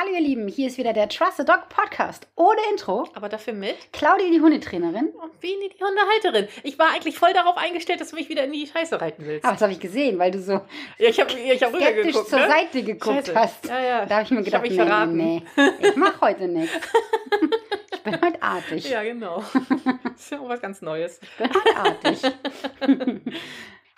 Hallo ihr Lieben, hier ist wieder der Trust the Dog Podcast ohne Intro. Aber dafür mit Claudia, die Hundetrainerin. und Bini, die Hundehalterin. Ich war eigentlich voll darauf eingestellt, dass du mich wieder in die Scheiße reiten willst. Aber das habe ich gesehen, weil du so Ja, ich habe ich hab skeptisch zur ne? Seite geguckt Scheiße. hast. Ja, ja. Da habe ich mir Ich gedacht, hab mich nee, nee, ich mache heute nichts. Ich bin heute artig. Ja, genau. Das ist ja auch was ganz Neues. Ich bin heute artig.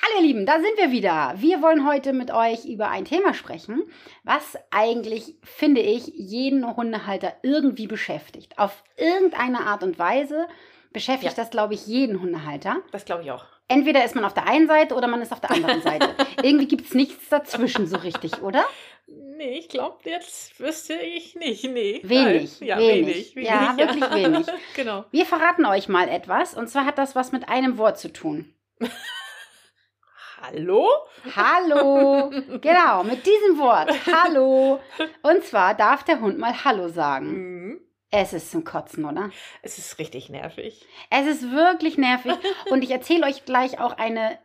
Hallo ihr Lieben, da sind wir wieder. Wir wollen heute mit euch über ein Thema sprechen, was eigentlich, finde ich, jeden Hundehalter irgendwie beschäftigt. Auf irgendeine Art und Weise beschäftigt Ja. das, glaube ich, jeden Hundehalter. Das glaube ich auch. Entweder ist man auf der einen Seite oder man ist auf der anderen Seite. Irgendwie gibt es nichts dazwischen so richtig, oder? Nee, ich glaube, jetzt wüsste ich nicht. Nee. Wenig. Ja, wenig. wenig. Ja, wirklich wenig. genau. Wir verraten euch mal etwas und zwar hat das was mit einem Wort zu tun. Hallo? Hallo. Genau, mit diesem Wort. Hallo. Und zwar darf der Hund mal Hallo sagen. Mhm. Es ist zum Kotzen, oder? Es ist richtig nervig. Es ist wirklich nervig. Und ich erzähle euch gleich auch eine,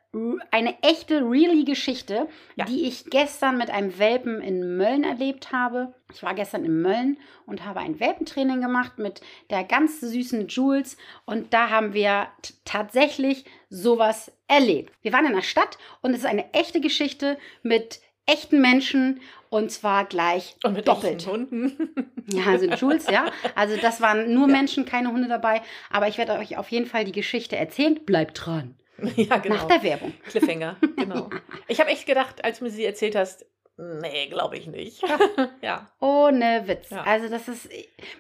eine echte, really Geschichte, Ja. die ich gestern mit einem Welpen in Mölln erlebt habe. Ich war gestern in Mölln und habe ein Welpentraining gemacht mit der ganz süßen Jules. Und da haben wir tatsächlich sowas erlebt. Wir waren in der Stadt und es ist eine echte Geschichte mit echten Menschen und zwar gleich Und mit doppelt. Hunden. Ja, also Jules, ja. Also das waren nur Menschen, keine Hunde dabei. Aber ich werde euch auf jeden Fall die Geschichte erzählen. Bleibt dran. ja, genau. Nach der Werbung. Cliffhanger, genau. Ich habe echt gedacht, als du mir sie erzählt hast, nee, glaube ich nicht. ja. Ohne Witz. Ja. Also das ist,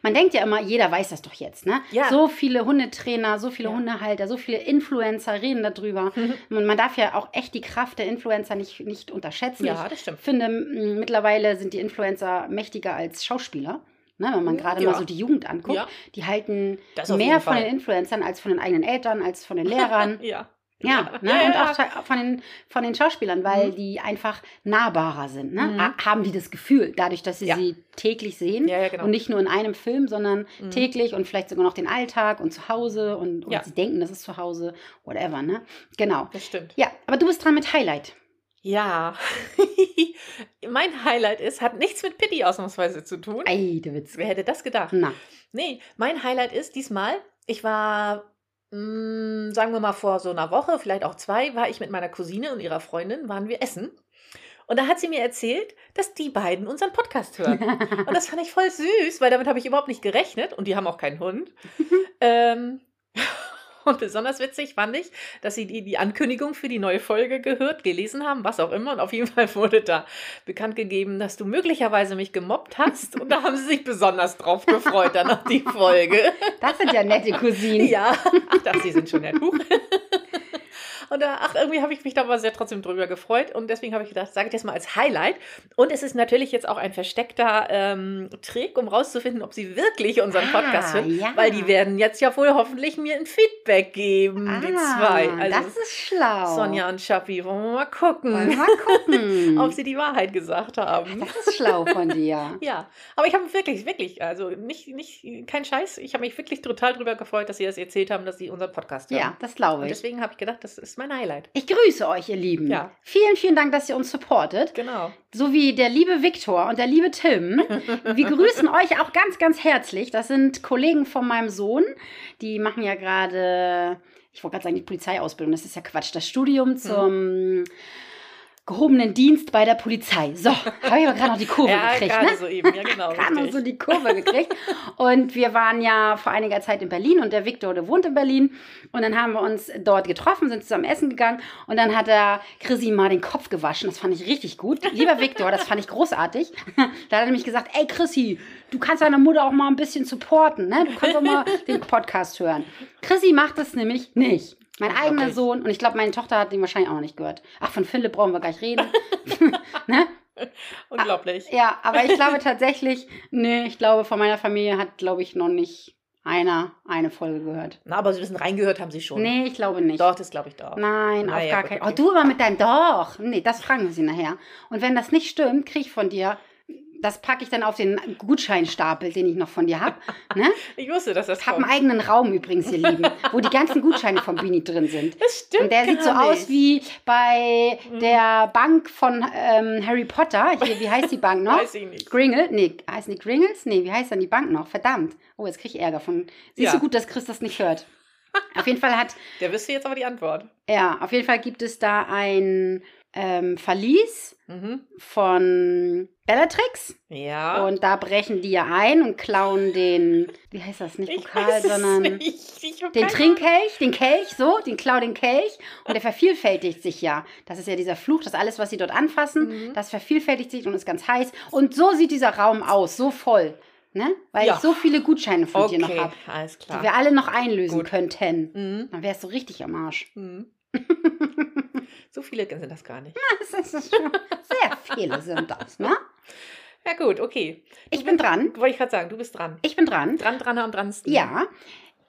man denkt ja immer, jeder weiß das doch jetzt, ne? Ja. So viele Hundetrainer, so viele Ja. Hundehalter, so viele Influencer reden darüber. Und man darf ja auch echt die Kraft der Influencer nicht, nicht unterschätzen. Ja, Ich das stimmt. finde, m, mittlerweile sind die Influencer mächtiger als Schauspieler. Ne, wenn man gerade Ja. mal so die Jugend anguckt, Ja. die halten mehr von den Influencern als von den eigenen Eltern, als von den Lehrern. Ja. Ja, ne? ja, und auch von den, von den Schauspielern, weil Mhm. die einfach nahbarer sind. Ne? Mhm. Ha- Haben die das Gefühl, dadurch, dass sie Ja. sie täglich sehen Ja, genau. und nicht nur in einem Film, sondern Mhm. täglich und vielleicht sogar noch den Alltag und zu Hause und, und sie denken, das ist zu Hause, whatever. Ne? Genau. Das stimmt. Ja, aber du bist dran mit Highlight. Ja. mein Highlight ist, hat nichts mit Pitti ausnahmsweise zu tun. Ei, du Witz. Wer hätte das gedacht? Na, Nee, mein Highlight ist diesmal, ich war, mh, sagen wir mal vor so einer Woche, vielleicht auch zwei, war ich mit meiner Cousine und ihrer Freundin, waren wir essen. Und da hat sie mir erzählt, dass die beiden unseren Podcast hören. Und das fand ich voll süß, weil damit habe ich überhaupt nicht gerechnet. Und die haben auch keinen Hund. ähm, und besonders witzig fand ich, dass sie die, die Ankündigung für die neue Folge gehört, gelesen haben, was auch immer. Und auf jeden Fall wurde da bekannt gegeben, dass du möglicherweise mich gemobbt hast. Und da haben sie sich besonders drauf gefreut, dann auf die Folge. das sind ja nette Cousinen. Ja, ach, das, sie sind schon nett. Huch. Und da, ach, irgendwie habe ich mich da aber sehr trotzdem drüber gefreut. Und deswegen habe ich gedacht, sage ich das mal als Highlight. Und es ist natürlich jetzt auch ein versteckter ähm, Trick, um rauszufinden, ob sie wirklich unseren Ah, Podcast hören. ja. Weil die werden jetzt ja wohl hoffentlich mir ein Feedback geben, die zwei. Also Ah, das ist schlau. Sonja und Schappi, wollen wir mal gucken, Wollen wir mal gucken. ob sie die Wahrheit gesagt haben. das ist schlau von dir. Ja, aber ich habe mich wirklich, wirklich, also nicht, nicht, kein Scheiß, ich habe mich wirklich total drüber gefreut, dass sie das erzählt haben, dass sie unseren Podcast hören. Ja, das glaube Und ich. deswegen habe ich gedacht, das ist mein Highlight. Ich grüße euch, ihr Lieben. Ja. Vielen, vielen Dank, dass ihr uns supportet. Genau. So wie der liebe Viktor und der liebe Tim. Wir grüßen euch auch ganz, ganz herzlich. Das sind Kollegen von meinem Sohn. Die machen ja gerade, ich wollte gerade sagen, die Polizeiausbildung. Das ist ja Quatsch. Das Studium zum gehobenen Dienst bei der Polizei. So, habe ich aber gerade noch die Kurve Ja, gekriegt. gerade Ne? so eben, ja genau. gerade noch so die Kurve gekriegt. Und wir waren ja vor einiger Zeit in Berlin und der Viktor, der wohnt in Berlin. Und dann haben wir uns dort getroffen, sind zusammen essen gegangen. Und dann hat der Chrissy mal den Kopf gewaschen. Das fand ich richtig gut. Lieber Viktor, das fand ich großartig. Da hat er nämlich gesagt, ey Chrissy, du kannst deine Mutter auch mal ein bisschen supporten. Ne? Du kannst auch mal den Podcast hören. Chrissy macht das nämlich nicht. Mein eigener Unglaublich. Sohn, und ich glaube, meine Tochter hat den wahrscheinlich auch noch nicht gehört. Ach, von Philipp brauchen wir gar nicht reden. ne? Unglaublich. Ja, aber ich glaube tatsächlich, nee, ich glaube, von meiner Familie hat, glaube ich, noch nicht einer eine Folge gehört. Na, aber sie wissen, reingehört haben sie schon. Nee, ich glaube nicht. Doch, das glaube ich doch. Nein, Na auf ja, gar keinen okay. Oh, du aber mit deinem Doch. Nee, das fragen wir sie nachher. Und wenn das nicht stimmt, kriege ich von dir das packe ich dann auf den Gutscheinstapel, den ich noch von dir habe. Ne? Ich wusste, dass das Ich habe einen eigenen Raum übrigens, ihr Lieben, wo die ganzen Gutscheine von Bini drin sind. Das stimmt Und der sieht so gar aus nicht. wie bei Mhm. der Bank von ähm, Harry Potter. Hier, wie heißt die Bank noch? Weiß ich nicht. Gringle? Nee, heißt die Gringles? Nee, wie heißt dann die Bank noch? Verdammt. Oh, jetzt kriege ich Ärger von. Siehst Ja. du gut, dass Chris das nicht hört. Auf jeden Fall hat, Der wüsste jetzt aber die Antwort. ja, auf jeden Fall gibt es da ein ähm, Verlies Mhm. von Bellatrix. Ja. Und da brechen die ja ein und klauen den, wie heißt das, nicht ich Pokal, sondern den Trinkkelch, den Kelch, so, den klau den Kelch und der vervielfältigt sich ja. Das ist ja dieser Fluch, dass alles, was sie dort anfassen, Mhm. das vervielfältigt sich und ist ganz heiß. Und so sieht dieser Raum aus, so voll, ne? Weil Ja. ich so viele Gutscheine von dir noch Okay, habe, alles die wir alle noch einlösen Gut. könnten. Mhm. Dann wärst du richtig am Arsch. So viele sind das gar nicht. Das ist schon sehr viele sind das, ne? Ja gut, okay. Ich bin dran. Wollte ich gerade sagen, du bist dran. Ich bin dran. Dran, dran am dransten. Ja.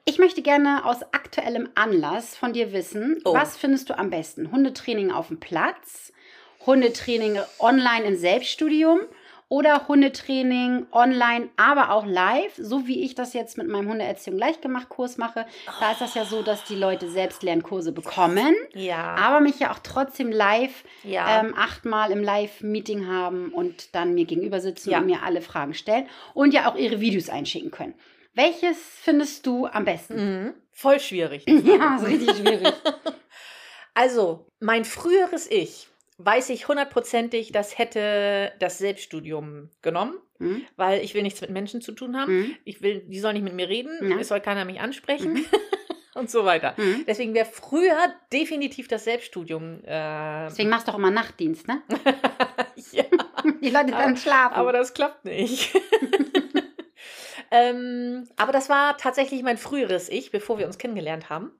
Ich möchte gerne aus aktuellem Anlass von dir wissen, Oh. was findest du am besten? Hundetraining auf dem Platz, Hundetraining online im Selbststudium oder Hundetraining online, aber auch live, so wie ich das jetzt mit meinem Hundeerziehung leicht gemacht Kurs mache. Da ist das ja so, dass die Leute selbst Lernkurse bekommen, Ja. aber mich ja auch trotzdem live ja. ähm, achtmal im Live-Meeting haben und dann mir gegenüber sitzen Ja. und mir alle Fragen stellen und ja auch ihre Videos einschicken können. Welches findest du am besten? mhm. Voll schwierig. Ja, ist richtig schwierig. Also, mein früheres Ich, weiß ich hundertprozentig, das hätte das Selbststudium genommen, Hm? weil ich will nichts mit Menschen zu tun haben. Hm? Ich will, die sollen nicht mit mir reden, Ja. es soll keiner mich ansprechen Mhm. und so weiter. Hm? Deswegen wäre früher definitiv das Selbststudium. Äh, Deswegen machst du auch immer Nachtdienst, ne? ja, Die Leute dann schlafen. aber das klappt nicht. ähm, aber das war tatsächlich mein früheres Ich, bevor wir uns kennengelernt haben.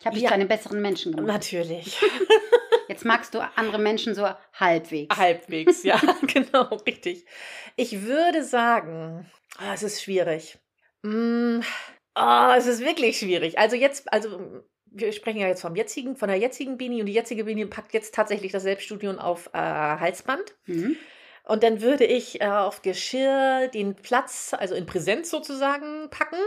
Ich habe dich ja. zu einem besseren Menschen gemacht. Natürlich. Jetzt magst du andere Menschen so halbwegs. Halbwegs, ja, genau, richtig. Ich würde sagen, ah, es ist schwierig. Mm, ah, es ist wirklich schwierig. Also jetzt, also wir sprechen ja jetzt vom jetzigen, von der jetzigen Bini und die jetzige Bini packt jetzt tatsächlich das Selbststudium auf äh, Halsband. Hm? Und dann würde ich äh, auf Geschirr den Platz, also in Präsenz sozusagen, packen.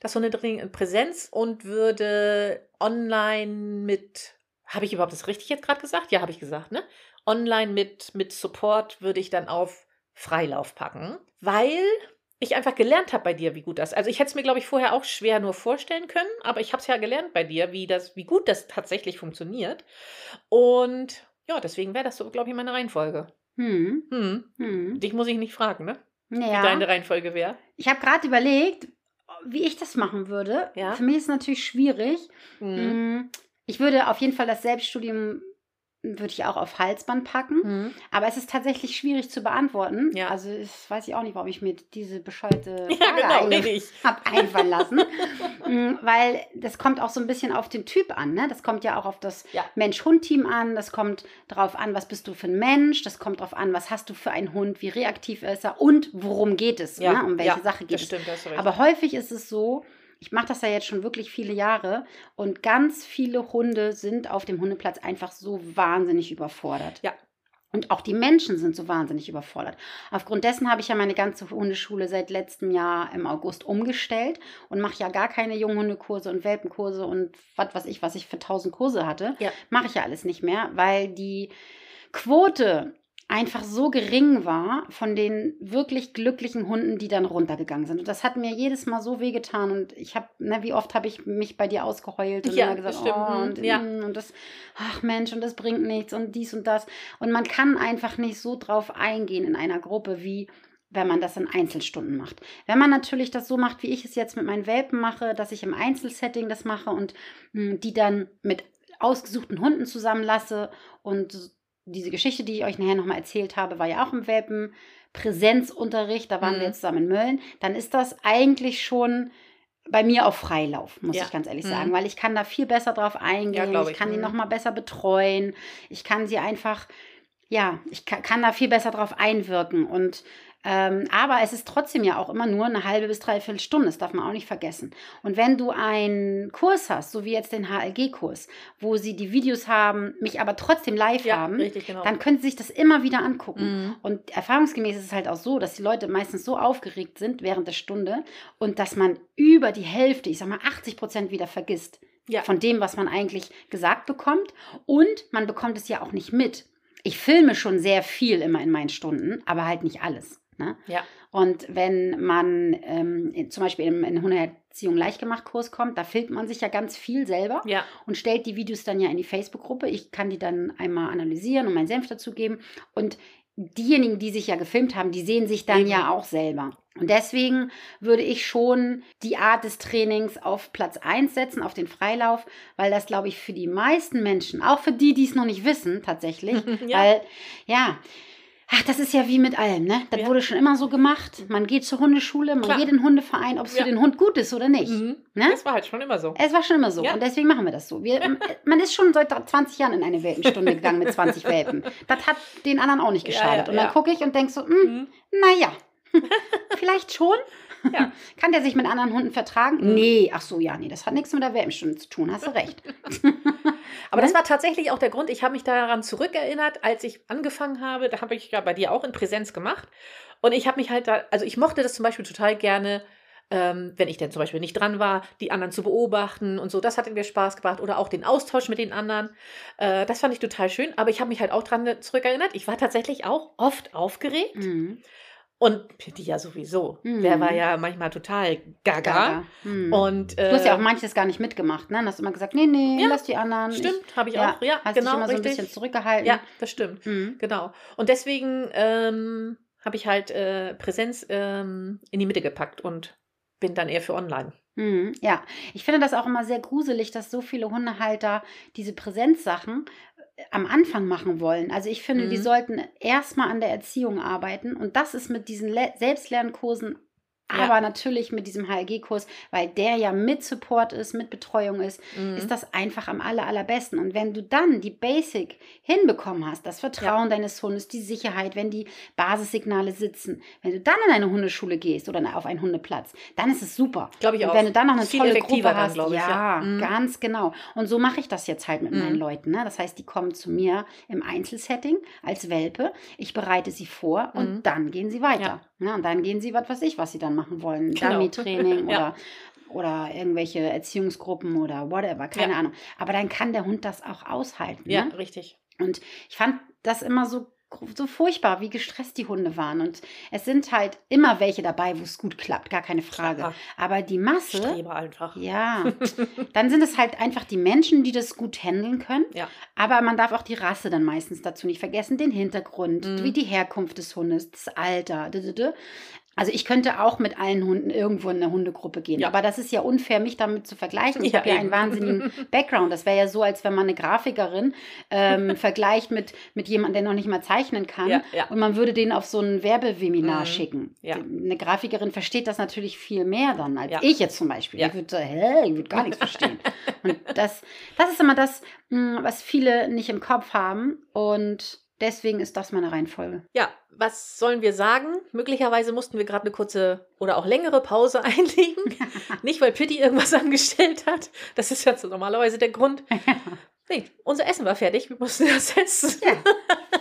Das Hundetraining in Präsenz und würde online mit, habe ich überhaupt das richtig jetzt gerade gesagt? Ja, habe ich gesagt, ne? Online mit, mit Support würde ich dann auf Freilauf packen, weil ich einfach gelernt habe bei dir, wie gut das. Also ich hätte es mir, glaube ich, vorher auch schwer nur vorstellen können, aber ich habe es ja gelernt bei dir, wie das, wie gut das tatsächlich funktioniert. Und ja, deswegen wäre das so, glaube ich, meine Reihenfolge. Hm? Hm. Hm? Dich muss ich nicht fragen, ne? Wie Ja. deine Reihenfolge wäre. Ich habe gerade überlegt, wie ich das machen würde. Ja. Für mich ist es natürlich schwierig. Mhm. Mm, Ich würde auf jeden Fall das Selbststudium würde ich auch auf Halsband packen. Mhm. Aber es ist tatsächlich schwierig zu beantworten. Ja. Also das weiß ich auch nicht, warum ich mir diese bescheuerte Ja, Frage genau, eigentlich richtig. habe einfallen lassen. Mm, Weil das kommt auch so ein bisschen auf den Typ an. Ne? Das kommt ja auch auf das Ja. Mensch-Hund-Team an. Das kommt darauf an, was bist du für ein Mensch. Das kommt darauf an, was hast du für einen Hund, wie reaktiv ist er und worum geht es. Ja, Ne? Um welche ja, Sache geht Das es. stimmt, recht. Aber häufig ist es so, ich mache das ja jetzt schon wirklich viele Jahre und ganz viele Hunde sind auf dem Hundeplatz einfach so wahnsinnig überfordert. Ja. Und auch die Menschen sind so wahnsinnig überfordert. Aufgrund dessen habe ich ja meine ganze Hundeschule seit letztem Jahr im August umgestellt und mache ja gar keine Junghundekurse und Welpenkurse und was weiß ich, was ich für tausend Kurse hatte. Ja. Mache ich ja alles nicht mehr, weil die Quote einfach so gering war von den wirklich glücklichen Hunden, die dann runtergegangen sind. Und das hat mir jedes Mal so wehgetan. Und ich habe, ne, wie oft habe ich mich bei dir ausgeheult und Ja, gesagt, das stimmt. oh, Mhm, und, ja. mm, und das, ach Mensch, und das bringt nichts und dies und das. Und man kann einfach nicht so drauf eingehen in einer Gruppe, wie wenn man das in Einzelstunden macht. Wenn man natürlich das so macht, wie ich es jetzt mit meinen Welpen mache, dass ich im Einzelsetting das mache und mh, die dann mit ausgesuchten Hunden zusammenlasse und diese Geschichte, die ich euch nachher nochmal erzählt habe, war ja auch im Welpen Präsenzunterricht, da waren Mhm. wir jetzt zusammen in Mölln, dann ist das eigentlich schon bei mir auf Freilauf, muss Ja. ich ganz ehrlich Mhm. sagen, weil ich kann da viel besser drauf eingehen, glaub ich. ich. kann die Mhm. nochmal besser betreuen, ich kann sie einfach, ja, ich kann, kann da viel besser drauf einwirken und Ähm, aber es ist trotzdem ja auch immer nur eine halbe bis dreiviertel Stunde, das darf man auch nicht vergessen. Und wenn du einen Kurs hast, so wie jetzt den HLG-Kurs, wo sie die Videos haben, mich aber trotzdem live Ja, haben, richtig, genau. dann können sie sich das immer wieder angucken. Mhm. Und erfahrungsgemäß ist es halt auch so, dass die Leute meistens so aufgeregt sind während der Stunde und dass man über die Hälfte, ich sag mal 80 Prozent wieder vergisst Ja. von dem, was man eigentlich gesagt bekommt. Und man bekommt es ja auch nicht mit. Ich filme schon sehr viel immer in meinen Stunden, aber halt nicht alles. Ne? Ja. Und wenn man ähm, in- zum Beispiel in einen Hundeerziehung leichtgemacht Kurs kommt, da filmt man sich ja ganz viel selber Ja. und stellt die Videos dann ja in die Facebook-Gruppe. Ich kann die dann einmal analysieren und meinen Senf dazugeben. Und diejenigen, die sich ja gefilmt haben, die sehen sich dann Eben. ja auch selber. Und deswegen würde ich schon die Art des Trainings auf Platz 1 setzen, auf den Freilauf, weil das, glaube ich, für die meisten Menschen, auch für die, die es noch nicht wissen, tatsächlich, Ja. weil, ja, ach, das ist ja wie mit allem, ne? Das Ja. wurde schon immer so gemacht. Man geht zur Hundeschule, man Klar. geht in den Hundeverein, ob es Ja. für den Hund gut ist oder nicht. Mhm. Ne? Das war halt schon immer so. Es war schon immer so Ja. und deswegen machen wir das so. Wir, man ist schon seit 20 Jahren in eine Welpenstunde gegangen mit 20 Welpen. Das hat den anderen auch nicht geschadet. und dann gucke ich und denke so, hm, Mhm. naja, vielleicht schon. Ja. Kann der sich mit anderen Hunden vertragen? Mhm. Nee, ach so, ja, nee, das hat nichts mit der Welpenstunde zu tun, hast du recht. Aber das Ne? war tatsächlich auch der Grund, ich habe mich daran zurückerinnert, als ich angefangen habe, da habe ich ja bei dir auch in Präsenz gemacht. Und ich habe mich halt da, also ich mochte das zum Beispiel total gerne, ähm, wenn ich denn zum Beispiel nicht dran war, die anderen zu beobachten und so. Das hat mir Spaß gemacht. Oder auch den Austausch mit den anderen. Äh, das fand ich total schön. Aber ich habe mich halt auch dran zurückerinnert. Ich war tatsächlich auch oft aufgeregt. Mhm. Und Pitti ja sowieso. Mhm. Der war ja manchmal total gaga. Gaga. Mhm. Und, äh, du hast ja auch manches gar nicht mitgemacht, ne? Du hast immer gesagt, nee, nee, Ja, lass die anderen. Stimmt, habe ich ja, auch. Ja, hast genau, dich immer so ein richtig. bisschen zurückgehalten. Ja, das stimmt. Mhm. Genau. Und deswegen ähm, habe ich halt äh, Präsenz ähm, in die Mitte gepackt und bin dann eher für online. Mhm, ja, ich finde das auch immer sehr gruselig, dass so viele Hundehalter diese Präsenzsachen äh, am Anfang machen wollen. Also ich finde, die Mhm. sollten erstmal an der Erziehung arbeiten und das ist mit diesen Le Selbstlernkursen, Ja. aber natürlich mit diesem HLG-Kurs, weil der ja mit Support ist, mit Betreuung ist, Mhm. ist das einfach am aller, allerbesten. Und wenn du dann die Basic hinbekommen hast, das Vertrauen deines Hundes, die Sicherheit, wenn die Basissignale sitzen, wenn du dann in eine Hundeschule gehst oder auf einen Hundeplatz, dann ist es super. Glaube ich Und auch. wenn du dann noch eine Viel tolle Gruppe dann, hast, glaub ich, ja, ja. Mhm. ganz genau. Und so mache ich das jetzt halt mit meinen Mhm. Leuten. Ne? Das heißt, die kommen zu mir im Einzelsetting als Welpe. Ich bereite sie vor und Mhm. dann gehen sie weiter. Ne? Und dann gehen sie, was weiß ich, was sie dann machen wollen. Genau. Dummy-Training Ja. oder, oder irgendwelche Erziehungsgruppen oder whatever, keine Ja. Ahnung. Aber dann kann der Hund das auch aushalten. Ja, Ne? richtig. Und ich fand das immer so, so furchtbar, wie gestresst die Hunde waren. Und es sind halt immer welche dabei, wo es gut klappt, gar keine Frage. Klar. Aber die Masse, Streber einfach. ja, dann sind es halt einfach die Menschen, die das gut handeln können. Ja. Aber man darf auch die Rasse dann meistens dazu nicht vergessen, den Hintergrund, Mhm. wie die Herkunft des Hundes, das Alter. d- d- d. Also ich könnte auch mit allen Hunden irgendwo in eine Hundegruppe gehen. Ja. Aber das ist ja unfair, mich damit zu vergleichen. Ich Ja, habe ja einen wahnsinnigen Background. Das wäre ja so, als wenn man eine Grafikerin ähm, vergleicht mit, mit jemandem, der noch nicht mal zeichnen kann. Ja. Und man würde den auf so ein Werbeweminar Mhm. schicken. Eine Grafikerin versteht das natürlich viel mehr dann als ich jetzt zum Beispiel. Ich würde, hä, ich würde gar nichts verstehen. Und das, das ist immer das, mh, was viele nicht im Kopf haben. Und deswegen ist das meine Reihenfolge. Ja, was sollen wir sagen? Möglicherweise mussten wir gerade eine kurze oder auch längere Pause einlegen. Nicht, weil Pitti irgendwas angestellt hat. Das ist jetzt normalerweise der Grund. Nee, unser Essen war fertig. Wir mussten das essen. Ja.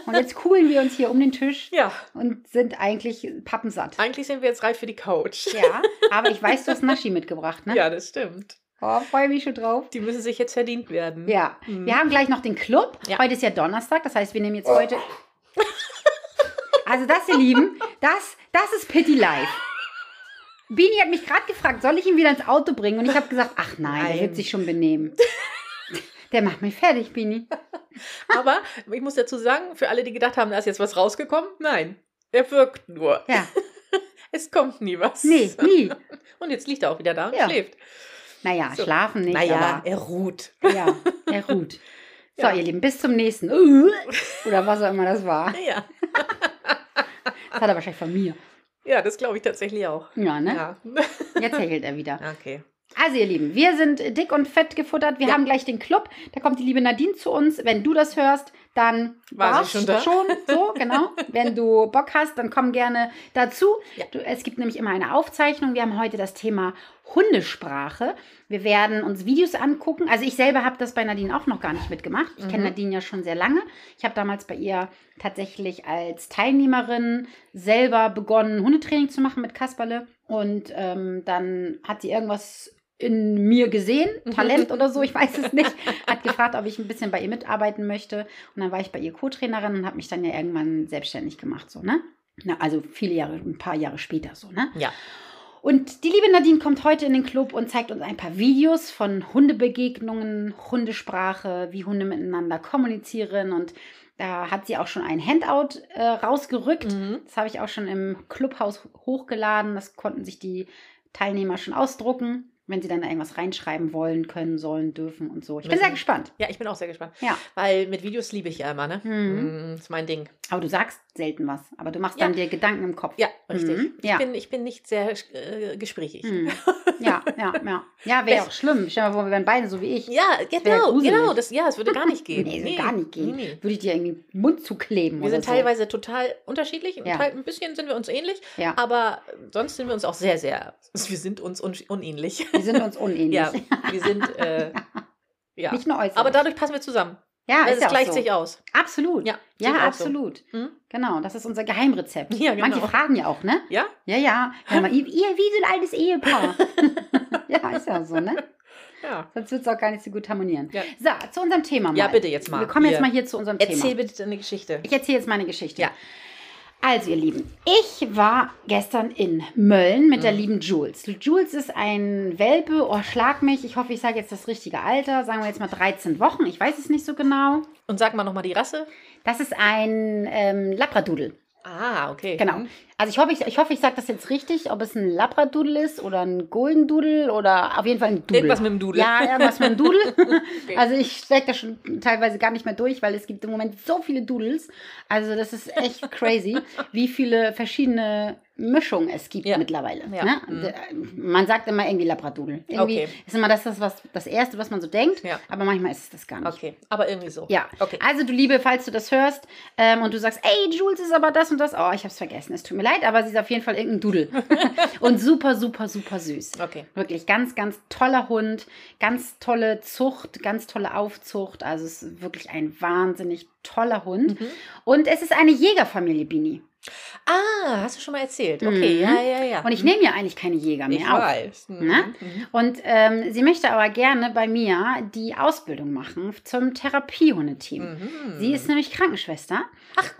Und jetzt coolen wir uns hier um den Tisch Ja, und sind eigentlich pappensatt. eigentlich sind wir jetzt reif für die Couch. Ja, aber ich weiß, du hast Naschi mitgebracht, ne? Ja, das stimmt. Oh, freue mich schon drauf. Die müssen sich jetzt verdient werden. Ja, Mhm. wir haben gleich noch den Club. Ja. Heute ist ja Donnerstag, das heißt, wir nehmen jetzt heute. Also das, ihr Lieben, das, das ist Pity Live. Bini hat mich gerade gefragt, soll ich ihn wieder ins Auto bringen? Und ich habe gesagt, ach nein, der Nein. wird sich schon benehmen. Der macht mich fertig, Bini. Aber ich muss dazu sagen, für alle, die gedacht haben, da ist jetzt was rausgekommen, nein. Er wirkt nur. Ja, Es kommt nie was. nee, nie. Und jetzt liegt er auch wieder da und Ja. schläft. Naja, So. schlafen nicht, naja, er ruht. ja, er ruht. So, Ja. ihr Lieben, bis zum nächsten. Oder was auch immer das war. Ja, Das hat er wahrscheinlich von mir. ja das glaube ich tatsächlich auch. Ja, ne? Ja. Jetzt hechelt er wieder. Okay. Also ihr Lieben, wir sind dick und fett gefuttert. Wir Ja. haben gleich den Club. Da kommt die liebe Nadine zu uns. Wenn du das hörst, dann War sie schon da? schon so, genau. Wenn du Bock hast, dann komm gerne dazu. Ja. Du, es gibt nämlich immer eine Aufzeichnung. Wir haben heute das Thema Hundesprache. Wir werden uns Videos angucken. Also ich selber habe das bei Nadine auch noch gar nicht mitgemacht. Ich kenne Mhm. Nadine ja schon sehr lange. Ich habe damals bei ihr tatsächlich als Teilnehmerin selber begonnen, Hundetraining zu machen mit Kasperle. Und ähm, dann hat sie irgendwas in mir gesehen, Talent oder so, ich weiß es nicht, hat gefragt, ob ich ein bisschen bei ihr mitarbeiten möchte. Und dann war ich bei ihr Co-Trainerin und habe mich dann ja irgendwann selbstständig gemacht, so, ne? Na, also viele Jahre, ein paar Jahre später, so, ne? Ja. Und die liebe Nadine kommt heute in den Club und zeigt uns ein paar Videos von Hundebegegnungen, Hundesprache, wie Hunde miteinander kommunizieren. Und da hat sie auch schon ein Handout äh, rausgerückt. Mhm. Das habe ich auch schon im Clubhaus hochgeladen. Das konnten sich die Teilnehmer schon ausdrucken, wenn sie dann da irgendwas reinschreiben wollen, können, sollen, dürfen und so. Ich bin sehr gespannt. Ja, ich bin auch sehr gespannt. Ja. Weil mit Videos liebe ich ja immer, ne? Mhm. Mhm. ist mein Ding. Aber du sagst selten was. Aber du machst Ja. dann dir Gedanken im Kopf. Ja, richtig. Mhm. Ich, Ja. bin, ich bin nicht sehr äh, gesprächig. Mhm. Ja, ja, ja. Ja, wäre auch schlimm. Stell mal vor, wir wären beide so wie ich. Ja, genau, genau. Das, ja, es würde gar nicht gehen. Nee, das gar nicht gehen. Nee, nee. Würde ich dir irgendwie den Mund zukleben Wir sind so. teilweise total unterschiedlich. Ja. Ein bisschen sind wir uns ähnlich, Ja. aber sonst sind wir uns auch sehr, sehr. Wir sind uns un unähnlich. Wir sind uns unähnlich. Ja, wir sind. Äh, ja. Nicht nur äußerlich. Aber dadurch passen wir zusammen. Ja, es ist ja auch gleicht so. sich aus. Absolut. Ja, Ja, auch so. absolut. Hm? Genau, das ist unser Geheimrezept. Ja, genau. Manche fragen ja auch, ne? Ja? Ja, ja. ja mal, ihr, wie so ein altes Ehepaar. ja, ist ja so, ne? Ja. Sonst wird es auch gar nicht so gut harmonieren. Ja. So, zu unserem Thema mal. Ja, bitte jetzt mal. Wir kommen jetzt mal hier zu unserem Erzähl Thema. bitte deine Geschichte. Ich erzähle jetzt meine Geschichte. Ja. Also, ihr Lieben, ich war gestern in Mölln mit der Mhm. lieben Jules. Jules ist ein Welpe, oh, schlag mich. Ich hoffe, ich sage jetzt das richtige Alter. Sagen wir jetzt mal 13 Wochen. Ich weiß es nicht so genau. Und sag mal nochmal die Rasse. Das ist ein ähm, Labradoodle. Ah, okay. Genau. Also ich hoffe, ich, ich, hoffe, ich sage das jetzt richtig, ob es ein Labradoodle ist oder ein Golden Doodle oder auf jeden Fall ein Doodle. Irgendwas mit dem Dudel. Ja, irgendwas mit dem Doodle. Also ich stecke da schon teilweise gar nicht mehr durch, weil es gibt im Moment so viele Doodles. Also das ist echt crazy, wie viele verschiedene Mischungen es gibt Ja. mittlerweile. Ja. Ne? Mhm. Man sagt immer irgendwie Labradoodle. Irgendwie Okay. ist immer das, das, was, das Erste, was man so denkt, Ja. aber manchmal ist es das gar nicht. Okay, aber irgendwie so. Ja, Okay. also du Liebe, falls du das hörst ähm, und du sagst, ey, Jules ist aber das und das, oh, ich hab's vergessen, es tut mir leid, aber sie ist auf jeden Fall irgendein Dudel. und super, super, super süß. Okay. Wirklich ganz, ganz toller Hund, ganz tolle Zucht, ganz tolle Aufzucht. Also es ist wirklich ein wahnsinnig toller Hund. Mhm. Und es ist eine Jägerfamilie, Bini. Ah, hast du schon mal erzählt. Okay, Mhm. ja, ja, ja. Und ich nehme ja eigentlich keine Jäger mehr ich auf. weiß. Mhm. Ne? Mhm. Und ähm, sie möchte aber gerne bei mir die Ausbildung machen zum Therapiehundeteam. Mhm. Sie ist nämlich Krankenschwester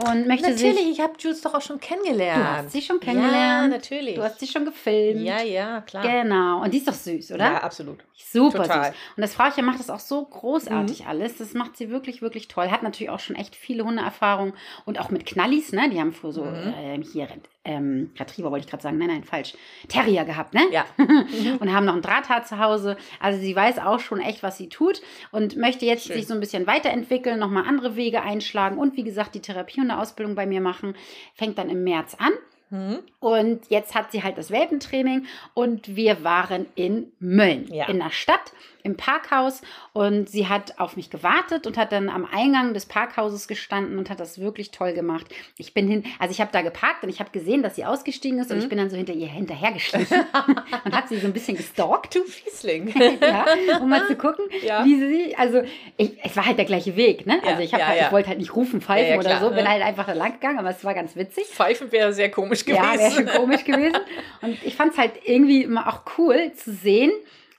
und möchte Natürlich, sich. ich habe Jules doch auch schon kennengelernt. Du hast sie schon Ja, kennengelernt. natürlich. Du hast sie schon gefilmt. ja, ja, klar. Genau. Und die ist doch süß, oder? Ja, absolut. Super Total. Mhm. süß. Und das Frauchen macht das auch so großartig alles. Das macht sie wirklich, wirklich toll. Hat natürlich auch schon echt viele Hundeerfahrung und auch mit Knallis, ne? Die haben früher so Mhm. ähm, hier ähm, Retriever wollte ich gerade sagen. Nein, nein, falsch. Terrier gehabt, ne? Ja. und haben noch einen Drahthaar zu Hause. Also sie weiß auch schon echt, was sie tut und möchte jetzt Schön. sich so ein bisschen weiterentwickeln, nochmal andere Wege einschlagen und wie gesagt die Therapiehundeausbildung bei mir machen. Fängt dann im März an. Mhm. Und jetzt hat sie halt das Welpentraining und wir waren in Mölln, Ja. in der Stadt, im Parkhaus. Und sie hat auf mich gewartet und hat dann am Eingang des Parkhauses gestanden und hat das wirklich toll gemacht. Ich bin hin, also ich habe da geparkt und ich habe gesehen, dass sie ausgestiegen ist und Mhm. ich bin dann so hinter ihr hinterhergeschlichen und habe sie so ein bisschen gestalkt. Du Fiesling. ja, um mal zu gucken, Ja. wie sie, also ich, es war halt der gleiche Weg, ne? Also ich, ja, halt, ich wollte halt nicht rufen, pfeifen oder klar, so, bin ne? halt einfach da lang gegangen, aber es war ganz witzig. Pfeifen wäre sehr komisch gewesen. Ja, wäre schon komisch gewesen. Und ich fand es halt irgendwie immer auch cool zu sehen,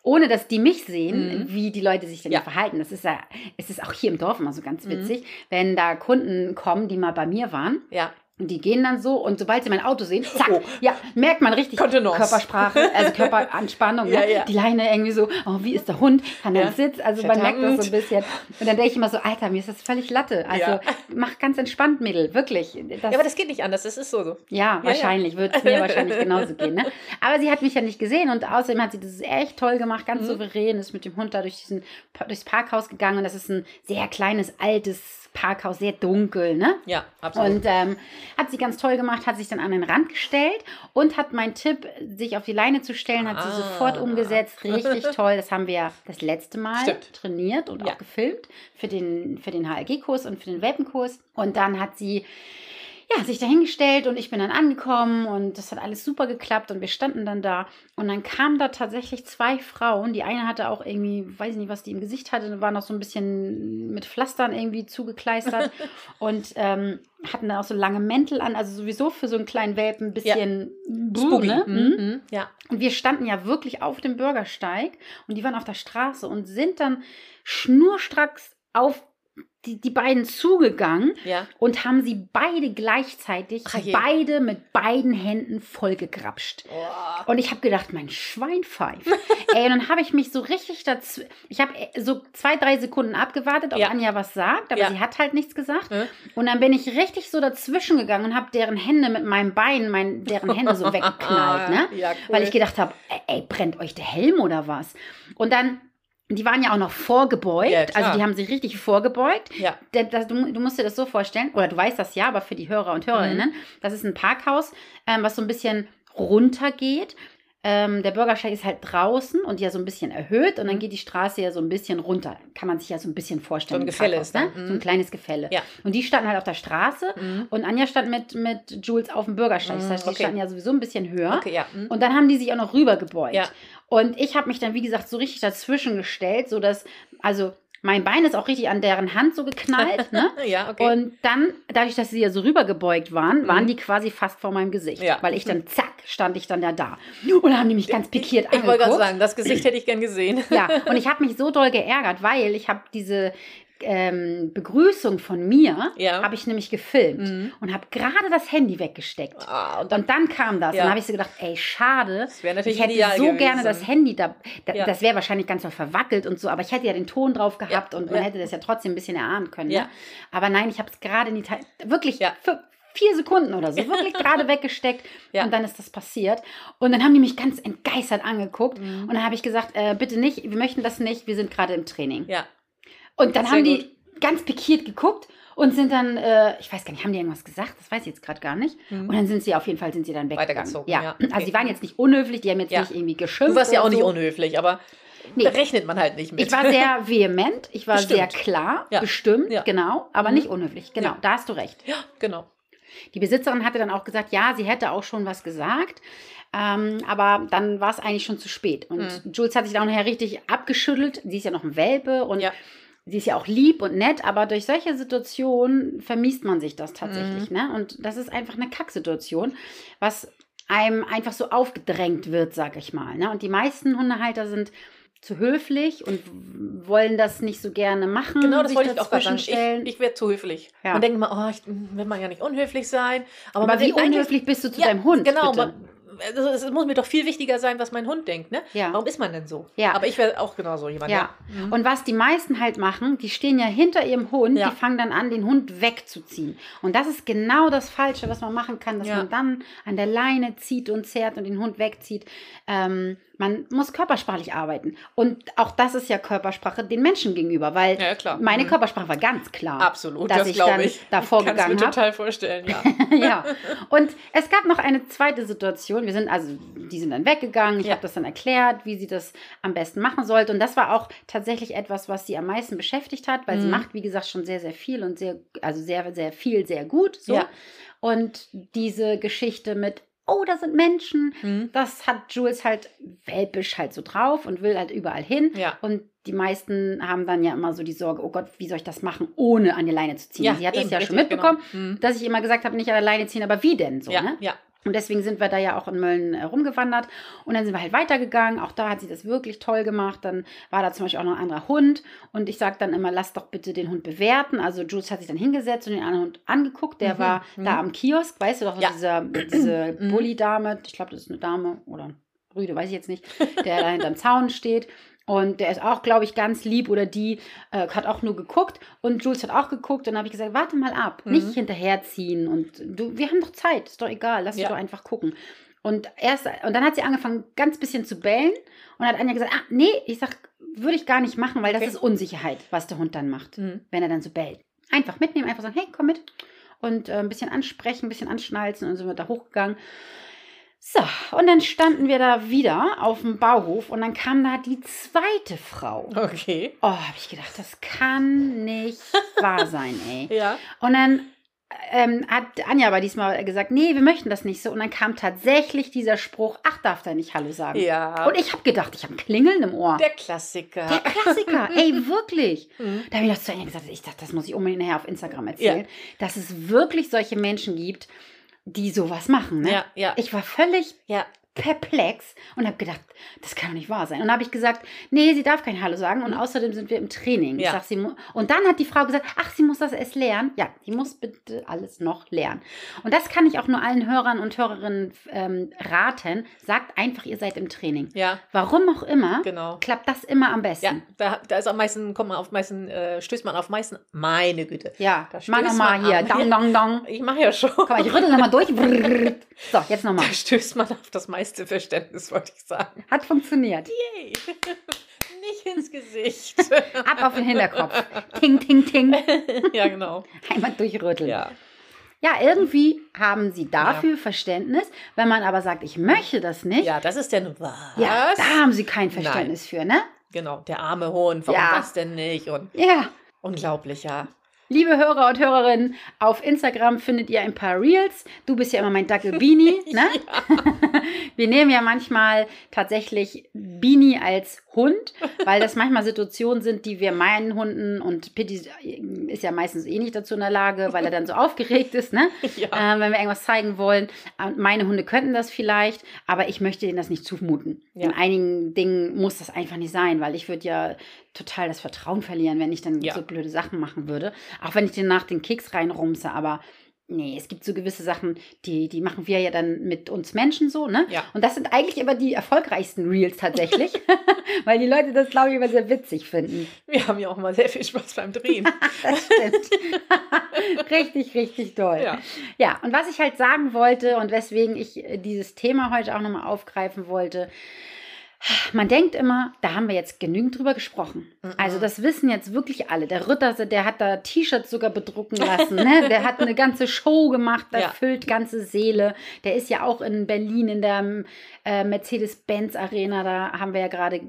ohne dass die mich sehen, Mhm. wie die Leute sich denn Ja. verhalten. Das ist ja, es ist auch hier im Dorf immer so ganz Mhm. witzig, wenn da Kunden kommen, die mal bei mir waren. Ja. Und die gehen dann so und sobald sie mein Auto sehen, zack, Oh. ja, merkt man richtig Kontenance. Körpersprache, also Körperanspannung, Ja, ne? ja. die Leine irgendwie so, oh, wie ist der Hund, kann er Ja. Sitz, also man merkt das so ein bisschen. Und dann denke ich immer so, Alter, mir ist das völlig Latte. Also Ja. mach ganz entspannt, Mädel, wirklich. Das, ja, aber das geht nicht anders. Das ist so. so. ja, ja. wahrscheinlich wird es mir wahrscheinlich genauso gehen. Ne? Aber sie hat mich ja nicht gesehen und außerdem hat sie das echt toll gemacht, ganz Mhm. souverän, ist mit dem Hund da durch diesen, durchs Parkhaus gegangen und das ist ein sehr kleines, altes Parkhaus, sehr dunkel, ne? Ja, absolut. Und ähm, hat sie ganz toll gemacht, hat sich dann an den Rand gestellt und hat meinen Tipp, sich auf die Leine zu stellen, hat sie Ah. sofort umgesetzt. Richtig toll. Das haben wir ja das letzte Mal Stimmt. trainiert und Ja. auch gefilmt für den, für den HLG-Kurs und für den Welpenkurs. Und dann hat sie ja, sich dahingestellt und ich bin dann angekommen und das hat alles super geklappt und wir standen dann da und dann kamen da tatsächlich zwei Frauen. Die eine hatte auch irgendwie, weiß nicht, was die im Gesicht hatte, war noch so ein bisschen mit Pflastern irgendwie zugekleistert und ähm, hatten dann auch so lange Mäntel an, also sowieso für so einen kleinen Welpen ein bisschen Spooky. Ne? Mhm. Mhm. Mhm. Ja. Und wir standen ja wirklich auf dem Bürgersteig und die waren auf der Straße und sind dann schnurstracks auf die, die beiden zugegangen Ja. und haben sie beide gleichzeitig, Ach beide mit beiden Händen vollgegrapscht. Oh. Und ich habe gedacht, mein Schwein pfeift. Ey, und dann habe ich mich so richtig dazu. Ich habe so zwei, drei Sekunden abgewartet, ob Ja. Anja was sagt, aber Ja. sie hat halt nichts gesagt. Hm? Und dann bin ich richtig so dazwischen gegangen und habe deren Hände mit meinem Bein, mein, deren Hände so weggeknallt, ne? Cool. Weil ich gedacht habe, ey, brennt euch der Helm oder was? Und dann, die waren ja auch noch vorgebeugt, Ja, also die haben sich richtig vorgebeugt. Ja. Das, du, du musst dir das so vorstellen, oder du weißt das ja, aber für die Hörer und Hörerinnen, das ist ein Parkhaus, ähm, was so ein bisschen runter geht. Ähm, der Bürgersteig ist halt draußen und ja so ein bisschen erhöht und dann Mhm. geht die Straße ja so ein bisschen runter. Kann man sich ja so ein bisschen vorstellen. So ein Gefälle Parkhaus, ist ne? Mhm. So ein kleines Gefälle. Ja. Und die standen halt auf der Straße Mhm. und Anja stand mit, mit Jules auf dem Bürgersteig. Das Mhm, heißt, die okay. standen ja sowieso ein bisschen höher. Okay, ja. Mhm. Und dann haben die sich auch noch rübergebeugt. Ja. Und ich habe mich dann, wie gesagt, so richtig dazwischen gestellt, sodass, also mein Bein ist auch richtig an deren Hand so geknallt. ne? ja, okay. Und dann, dadurch, dass sie ja so rübergebeugt waren, waren Mhm. die quasi fast vor meinem Gesicht. Ja. Weil ich dann, zack, stand ich dann ja da. Und dann haben die mich ganz pikiert ich wollte gerade angeguckt. sagen, das Gesicht hätte ich gern gesehen. Ja, und ich habe mich so doll geärgert, weil ich habe diese ähm, Begrüßung von mir, Ja. habe ich nämlich gefilmt Mhm. und habe gerade das Handy weggesteckt. Ah, und dann, Und dann kam das. Ja. Und dann habe ich so gedacht, ey, schade. Ich hätte so gewesen. gerne das Handy da. da Ja. Das wäre wahrscheinlich ganz verwackelt und so, aber ich hätte ja den Ton drauf gehabt und man hätte das ja trotzdem ein bisschen erahnen können. Ja. Ne? Aber nein, ich habe es gerade in die Teil. Wirklich Ja. für vier Sekunden oder so, wirklich gerade weggesteckt. Ja. Und dann ist das passiert. Und dann haben die mich ganz entgeistert angeguckt. Mhm. Und dann habe ich gesagt, äh, bitte nicht, wir möchten das nicht, wir sind gerade im Training. Ja. Und dann Sehr haben gut. die ganz pikiert geguckt und sind dann, äh, ich weiß gar nicht, haben die irgendwas gesagt? Das weiß ich jetzt gerade gar nicht. Mhm. Und dann sind sie auf jeden Fall sind sie dann. Weitergezogen, Ja, ja, okay. also sie waren jetzt nicht unhöflich, die haben jetzt Ja. nicht irgendwie geschimpft. Du warst ja auch oder nicht so. unhöflich, aber Nee. da rechnet man halt nicht mit. Ich war sehr vehement, ich war Bestimmt. sehr klar, Ja. bestimmt, genau, aber Mhm. nicht unhöflich. Genau, da hast du recht. ja, genau. Die Besitzerin hatte dann auch gesagt, ja, sie hätte auch schon was gesagt. Ähm, aber dann war es eigentlich schon zu spät. Und Mhm. Jules hat sich dann auch nachher richtig abgeschüttelt. Sie ist ja noch ein Welpe und Ja. Sie ist ja auch lieb und nett, aber durch solche Situationen vermiest man sich das tatsächlich. Ne? Und das ist einfach eine Kacksituation, was einem einfach so aufgedrängt wird, sag ich mal. Ne? Und die meisten Hundehalter sind zu höflich und wollen das nicht so gerne machen. Genau, das wollte ich auch sagen. Ich, ich werde zu höflich. Ja. Man denkt immer, oh, ich will man ja nicht unhöflich sein. Aber, aber wie unhöflich bist du zu Ja, deinem Hund? Genau, bitte? man, also es muss mir doch viel wichtiger sein, was mein Hund denkt, ne? Ja. Warum ist man denn so? Ja. Aber ich wäre auch genauso jemand. Ja. Mhm. Und was die meisten halt machen, die stehen ja hinter ihrem Hund, Ja. die fangen dann an, den Hund wegzuziehen. Und das ist genau das Falsche, was man machen kann, dass Ja. man dann an der Leine zieht und zerrt und den Hund wegzieht. Ähm, man muss körpersprachlich arbeiten. Und auch das ist ja Körpersprache den Menschen gegenüber, weil Ja, meine Mhm. Körpersprache war ganz klar. Absolut, dass das ich dann ich. davor kann's gegangen mir hab. total vorstellen, ja. ja. Und es gab noch eine zweite Situation. Wir sind also, die sind dann weggegangen. Ich Ja. habe das dann erklärt, wie sie das am besten machen sollte. Und das war auch tatsächlich etwas, was sie am meisten beschäftigt hat, weil sie Mhm. macht, wie gesagt, schon sehr, sehr viel und sehr, also sehr, sehr viel, sehr gut. So. Ja. Und diese Geschichte mit, oh, da sind Menschen, Mhm. das hat Jules halt welpisch halt so drauf und will halt überall hin. Ja. Und die meisten haben dann ja immer so die Sorge, oh Gott, wie soll ich das machen, ohne an die Leine zu ziehen? Ja, sie hat eben, das ja schon richtig, mitbekommen, genau. Mhm. dass ich immer gesagt habe, nicht an der Leine ziehen, aber wie denn so, ja, ne? ja. Und deswegen sind wir da ja auch in Mölln äh, rumgewandert. Und dann sind wir halt weitergegangen. Auch da hat sie das wirklich toll gemacht. Dann war da zum Beispiel auch noch ein anderer Hund. Und ich sage dann immer, lass doch bitte den Hund bewerten. Also Jules hat sich dann hingesetzt und den anderen Hund angeguckt. Der Mhm, war mhm. da am Kiosk. Weißt du doch, Ja. dieser, diese Mhm. Bulli-Dame, ich glaube, das ist eine Dame oder ein Brüde, weiß ich jetzt nicht, der da hinterm Zaun steht. Und der ist auch, glaube ich, ganz lieb oder die äh, hat auch nur geguckt und Jules hat auch geguckt und habe ich gesagt, warte mal ab, Mhm. nicht hinterherziehen und du, wir haben doch Zeit, ist doch egal, lass Ja. uns doch einfach gucken. Und erst, und dann hat sie angefangen, ganz bisschen zu bellen und hat Anja gesagt, ah, nee, ich sag, würde ich gar nicht machen, weil das Okay. ist Unsicherheit, was der Hund dann macht, Mhm. wenn er dann so bellt. Einfach mitnehmen, einfach sagen, hey, komm mit. und äh, ein bisschen ansprechen, ein bisschen anschnalzen und dann sind wir da hochgegangen. So, und dann standen wir da wieder auf dem Bauhof und dann kam da die zweite Frau. Okay. Oh, habe ich gedacht, das kann nicht wahr sein, ey. Ja. Und dann ähm, hat Anja aber diesmal gesagt, nee, wir möchten das nicht so. Und dann kam tatsächlich dieser Spruch, ach, darf der nicht Hallo sagen. Ja. Und ich habe gedacht, ich habe ein Klingeln im Ohr. der Klassiker. Der Klassiker, ey, wirklich. Mhm. Da habe ich noch zu Anja gesagt, ich dachte, das muss ich unbedingt nachher auf Instagram erzählen, dass es wirklich solche Menschen gibt, die sowas machen. Ne? Ja, ja. Ich war völlig ja. Perplex und habe gedacht, das kann doch nicht wahr sein. Und habe ich gesagt, nee, sie darf kein Hallo sagen und außerdem sind wir im Training. Ich Ja. sag, sie und dann hat die Frau gesagt, ach, sie muss das erst lernen. Ja, sie muss bitte alles noch lernen. Und das kann ich auch nur allen Hörern und Hörerinnen ähm, raten. Sagt einfach, ihr seid im Training. Ja, Warum auch immer, genau. klappt das immer am Ja, besten. da, da ist am meisten, kommt man auf meisten, äh, stößt man auf meisten, meine Güte. Ja, Da mach stößt nochmal man hier. Dong, dong, dong. Ich mache ja schon. Komm ich rüttel nochmal durch. So, jetzt nochmal. Da stößt man auf das meiste Verständnis, wollte ich sagen. Hat funktioniert. Yay. Nicht ins Gesicht. Ab auf den Hinterkopf. Ting, ting, ting. ja, genau. Einmal durchrütteln. Ja. Ja, irgendwie haben sie dafür Verständnis. Wenn man aber sagt, ich möchte das nicht, ja, ja, das ist denn was? da haben sie kein Verständnis für, ne? Genau, der arme Hund, warum Ja. das denn nicht? Und Ja. unglaublich, ja. Liebe Hörer und Hörerinnen, auf Instagram findet ihr ein paar Reels. Du bist ja immer mein Dackel Beanie, ne? Wir nehmen ja manchmal tatsächlich Beanie als Hund, weil das manchmal Situationen sind, die wir meinen Hunden und Pitti ist ja meistens eh nicht dazu in der Lage, weil er dann so aufgeregt ist, ne? Ja. äh, wenn wir irgendwas zeigen wollen. Meine Hunde könnten das vielleicht, aber ich möchte ihnen das nicht zumuten. Ja. In einigen Dingen muss das einfach nicht sein, weil ich würde ja total das Vertrauen verlieren, wenn ich dann Ja. so blöde Sachen machen würde. Auch wenn ich dir nach den Keks reinrumse, aber nee, es gibt so gewisse Sachen, die, die machen wir ja dann mit uns Menschen so, ne? Ja. Und das sind eigentlich immer die erfolgreichsten Reels tatsächlich, weil die Leute das, glaube ich, immer sehr witzig finden. Wir haben ja auch mal sehr viel Spaß beim Drehen. Das stimmt. richtig, richtig toll. Ja. Ja, und was ich halt sagen wollte und weswegen ich äh, dieses Thema heute auch nochmal aufgreifen wollte, man denkt immer, da haben wir jetzt genügend drüber gesprochen. Mhm. Also das wissen jetzt wirklich alle. Der Ritter, der hat da T-Shirts sogar bedrucken lassen. Ne? Der hat eine ganze Show gemacht, da Ja. füllt ganze Seele. Der ist ja auch in Berlin in der äh, Mercedes-Benz Arena. Da haben wir ja gerade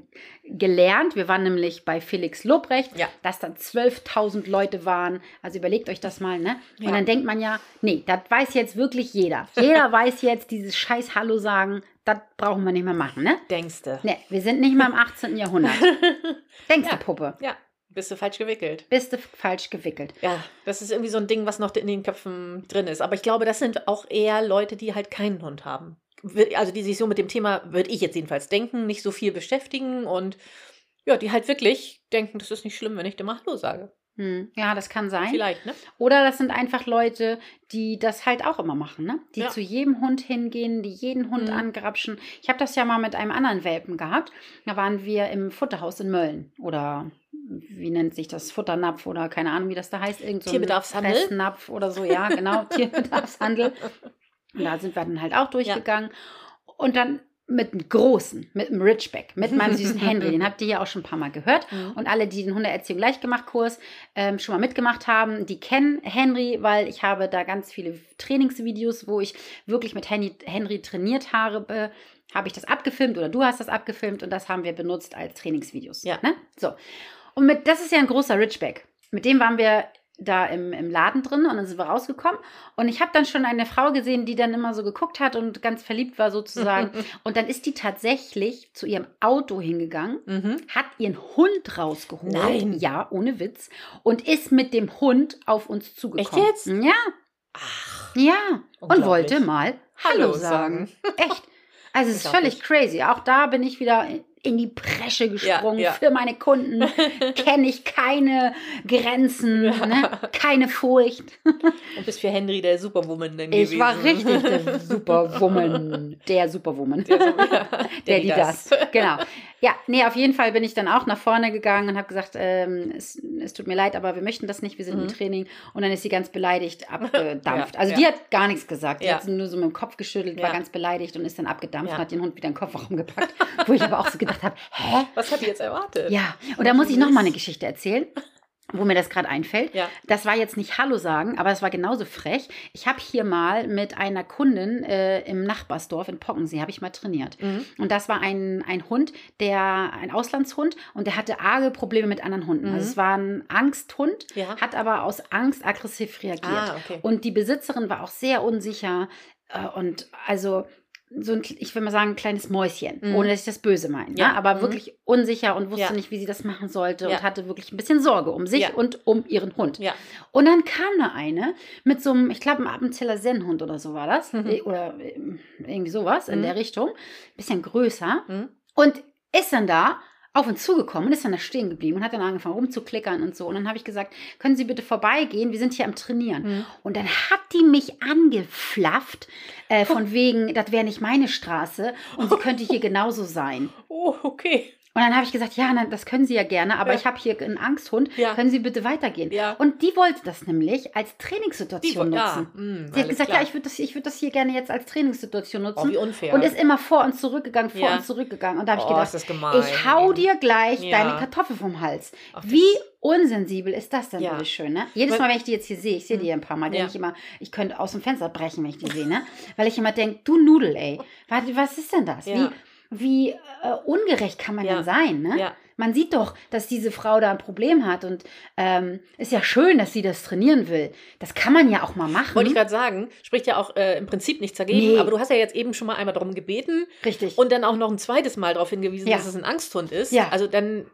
gelernt. Wir waren nämlich bei Felix Lobrecht, Ja. dass da 12.000 Leute waren. Also überlegt euch das mal. Ne? Und Ja. dann denkt man ja, nee, das weiß jetzt wirklich jeder. Jeder weiß jetzt dieses scheiß Hallo sagen. Das brauchen wir nicht mehr machen, ne? Denkste. Ne, wir sind nicht mal im 18. Jahrhundert. Denkst Ja. du, Puppe? Ja, bist du falsch gewickelt. Bist du falsch gewickelt? Ja, das ist irgendwie so ein Ding, was noch in den Köpfen drin ist. Aber ich glaube, das sind auch eher Leute, die halt keinen Hund haben. Also die sich so mit dem Thema, würde ich jetzt jedenfalls denken, nicht so viel beschäftigen und ja, die halt wirklich denken, das ist nicht schlimm, wenn ich mal Hallo sage. Hm, ja, das kann sein. Vielleicht, ne? Oder das sind einfach Leute, die das halt auch immer machen, ne? Die Ja. zu jedem Hund hingehen, die jeden Hund Mhm. angrapschen. Ich habe das ja mal mit einem anderen Welpen gehabt. Da waren wir im Futterhaus in Mölln. Oder wie nennt sich das? Futternapf oder keine Ahnung, wie das da heißt. Irgend so Tierbedarfshandel? Fressnapf oder so, ja, genau. Tierbedarfshandel. Und da sind wir dann halt auch durchgegangen. Und dann mit einem großen, mit einem Ridgeback, mit meinem süßen Henry. Den habt ihr ja auch schon ein paar Mal gehört. Mhm. Und alle, die den Hundeerziehung Leichtgemacht-Kurs ähm, schon mal mitgemacht haben, die kennen Henry, weil ich habe da ganz viele Trainingsvideos, wo ich wirklich mit Henry, Henry trainiert habe, habe ich das abgefilmt oder du hast das abgefilmt und das haben wir benutzt als Trainingsvideos. Ja. Ne? So. Und mit, das ist ja ein großer Ridgeback. Mit dem waren wir da im, im Laden drin und dann sind wir rausgekommen. Und ich habe dann schon eine Frau gesehen, die dann immer so geguckt hat und ganz verliebt war sozusagen. und dann ist die tatsächlich zu ihrem Auto hingegangen Mhm. hat ihren Hund rausgeholt. Nein. Ja, ohne Witz. Und ist mit dem Hund auf uns zugekommen. Echt jetzt? Ja, Ach, ja. Und wollte mal Hallo, sagen. sagen. Echt. Also es ist völlig crazy. Auch da bin ich wieder in die Presche gesprungen. ja. Für meine Kunden kenne ich keine Grenzen, Ja. ne? keine Furcht. und bist für Henry der Superwoman dann Ich gewesen. war richtig der Superwoman. Der Superwoman. Der, ja, Der, die das. Genau. Ja, nee, auf jeden Fall bin ich dann auch nach vorne gegangen und habe gesagt, ähm, es, es tut mir leid, aber wir möchten das nicht, wir sind im Mhm. Training. Und dann ist sie ganz beleidigt abgedampft. Ja, also die hat gar nichts gesagt. Die Ja. hat nur so mit dem Kopf geschüttelt, war ganz beleidigt und ist dann abgedampft und hat den Hund wieder in den Kofferraum gepackt. wo ich aber auch so gedacht habe, hä? Was hat die jetzt erwartet? Ja, und da muss ich noch mal eine Geschichte erzählen. Wo mir das gerade einfällt. Ja. Das war jetzt nicht Hallo sagen, aber es war genauso frech. Ich habe hier mal mit einer Kundin äh, im Nachbarsdorf in Pockensee, habe ich mal trainiert. Mhm. Und das war ein, ein Hund, der, ein Auslandshund, und der hatte arge Probleme mit anderen Hunden. Mhm. Also es war ein Angsthund, Ja. hat aber aus Angst aggressiv reagiert. Ah, okay. Und die Besitzerin war auch sehr unsicher äh, und also so ein, ich will mal sagen, ein kleines Mäuschen, Mhm. ohne dass ich das böse meine. Ja. Ja, aber Mhm. wirklich unsicher und wusste Ja. nicht, wie sie das machen sollte Ja. und hatte wirklich ein bisschen Sorge um sich und um ihren Hund. Ja. Und dann kam da eine mit so einem, ich glaube, einem Appenzeller Sennhund oder so war das. Mhm. Eh, Oder ähm, irgendwie sowas in Mhm. der Richtung. Bisschen größer. Mhm. Und ist dann da auf uns zugekommen und ist dann da stehen geblieben und hat dann angefangen rumzuklickern und so. Und dann habe ich gesagt, können Sie bitte vorbeigehen? Wir sind hier am Trainieren. Mhm. Und dann hat die mich angeflafft, äh, von wegen, das wäre nicht meine Straße und sie könnte hier genauso sein. Oh, okay. Und dann habe ich gesagt, ja, das können Sie ja gerne, aber Ja. ich habe hier einen Angsthund. Ja. Können Sie bitte weitergehen? Ja. Und die wollte das nämlich als Die Trainingssituation da. nutzen. Mhm, Sie hat gesagt, klar. ja, ich würde das, ich würd das hier gerne jetzt als Trainingssituation Oh, nutzen. wie unfair. und ist immer vor und zurückgegangen, vor und zurückgegangen. Und da habe ich oh, gedacht, ich hau dir gleich deine Kartoffel vom Hals. Ach, Wie unsensibel ist das denn Ja. bitte schön, ne? Jedes Mal, wenn ich die jetzt hier sehe, ich sehe die ja ein paar Mal, Ja. denke ich immer, ich könnte aus dem Fenster brechen, wenn ich die sehe, ne? Weil ich immer denke, du Nudel, ey, warte, was ist denn das? Ja. Wie, wie äh, ungerecht kann man Ja. denn sein, ne? Ja. Man sieht doch, dass diese Frau da ein Problem hat und ähm, ist ja schön, dass sie das trainieren will. Das kann man ja auch mal machen. Wollte ich gerade sagen, spricht ja auch äh, im Prinzip nichts dagegen, Nee. aber du hast ja jetzt eben schon mal einmal darum gebeten Richtig. und dann auch noch ein zweites Mal darauf hingewiesen, Ja. dass es ein Angsthund ist. Ja. Also dann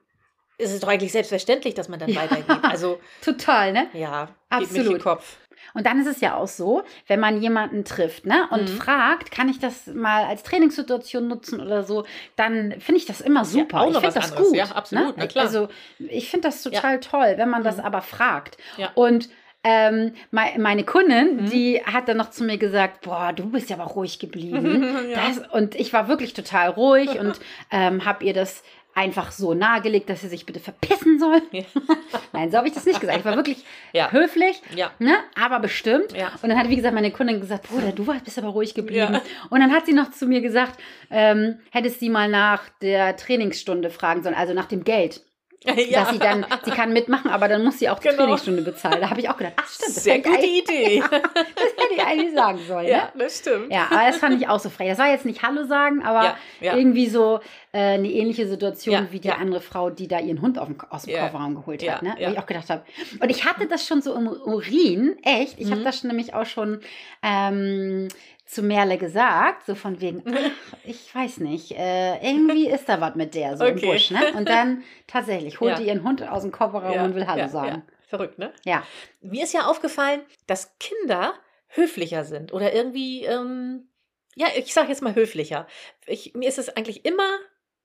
ist es doch eigentlich selbstverständlich, dass man dann Ja. weitergeht. Also Total, ne? ja, Absolut. Kopf. Und dann ist es ja auch so, wenn man jemanden trifft ne, und Mhm. fragt, kann ich das mal als Trainingssituation nutzen oder so, dann finde ich das immer super. auch ich finde das anderes. gut. Ja, absolut, ne? na klar. Also ich finde das total toll, wenn man das Mhm. aber fragt. Ja. Und ähm, mei- meine Kundin, Mhm. die hat dann noch zu mir gesagt, boah, du bist ja aber ruhig geblieben. Ja. das, und ich war wirklich total ruhig und ähm, habe ihr das einfach so nahegelegt, dass sie sich bitte verpissen soll. Ja. Nein, so habe ich das nicht gesagt. Ich war wirklich Ja. höflich, Ja. ne? aber bestimmt. Und dann hat, wie gesagt, meine Kundin gesagt, Bruder, du warst, bist aber ruhig geblieben. Und dann hat sie noch zu mir gesagt, ähm, hättest sie mal nach der Trainingsstunde fragen sollen, also nach dem Geld. ja. Dass sie dann, sie kann mitmachen, aber dann muss sie auch die Genau. Trainingsstunde bezahlen. Da habe ich auch gedacht, ach stimmt, das Sehr gute Idee. das hätte ich eigentlich sagen sollen. ja, Ne? das stimmt. Ja, aber das fand ich auch so frech. Das war jetzt nicht Hallo sagen, aber Ja, ja. irgendwie so äh, eine ähnliche Situation Ja, wie die andere Frau, die da ihren Hund auf dem, aus dem Kofferraum geholt hat. Ne? Wo ich auch gedacht habe. Und ich hatte das schon so im Urin, echt. Ich habe Mhm. das schon nämlich auch schon ähm, zu Merle gesagt, so von wegen, ach, ich weiß nicht, äh, irgendwie ist da was mit der so im Okay. Busch. Ne? Und dann tatsächlich holte Ja. ihren Hund aus dem Kofferraum Ja, und will Hallo ja, sagen. Verrückt, ne? Ja. Mir ist ja aufgefallen, dass Kinder höflicher sind oder irgendwie, ähm, ja, ich sage jetzt mal höflicher. Ich, mir ist es eigentlich immer,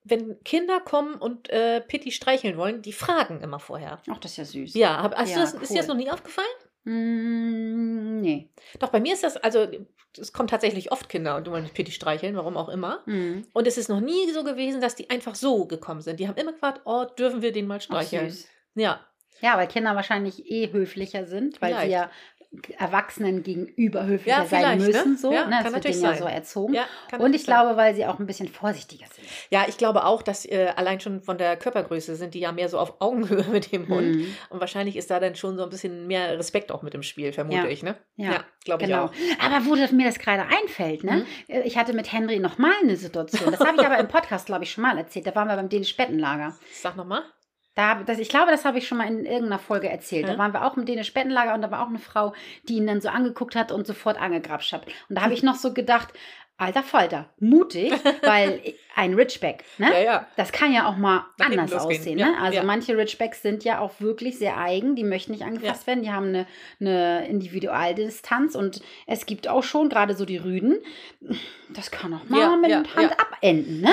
wenn Kinder kommen und äh, Pitti streicheln wollen, die fragen immer vorher. Ach, das ist ja süß. Ja, hab, hast Ja, du das, ist dir das cool. noch nie aufgefallen? Mm, nee. Doch, bei mir ist das, also es kommen tatsächlich oft Kinder und wollen Pitti streicheln, warum auch immer. Mm. Und es ist noch nie so gewesen, dass die einfach so gekommen sind. Die haben immer gefragt, oh, dürfen wir den mal Ach, streicheln? süß. Ja, Ja, weil Kinder wahrscheinlich eh höflicher sind, weil sie Vielleicht. ja Erwachsenen gegenüber höflicher Ja, sein vielleicht, müssen. ne? So, Ja, ne? kann Das wird natürlich denen ja sein. so erzogen. ja. kann Und ich sein. glaube, weil sie auch ein bisschen vorsichtiger sind. Ja, ich glaube auch, dass äh, allein schon von der Körpergröße sind die ja mehr so auf Augenhöhe mit dem Hund. Hm, Und wahrscheinlich ist da dann schon so ein bisschen mehr Respekt auch mit im Spiel, vermute ich, ne? Ja, glaube ich Genau. auch. Aber wo das, mir das gerade einfällt, ne? Mhm. äh, Ich hatte mit Henry noch mal eine Situation. Das habe ich aber im Podcast, glaube ich, schon mal erzählt. Da waren wir beim Dänisch-Bettenlager. Sag nochmal. Da, das, ich glaube, das habe ich schon mal in irgendeiner Folge erzählt. Da Mhm. waren wir auch im Dänisch-Bettenlager und da war auch eine Frau, die ihn dann so angeguckt hat und sofort angegrapscht hat. Und da habe ich noch so gedacht, alter Falter, mutig, weil ein Ridgeback, ne? Ja, ja. Das kann ja auch mal Nach anders aussehen. Ja, ne? Also manche Ridgebacks sind ja auch wirklich sehr eigen, die möchten nicht angefasst werden, die haben eine, eine Individualdistanz und es gibt auch schon, gerade so die Rüden, das kann auch mal mit Hand abenden. Ne?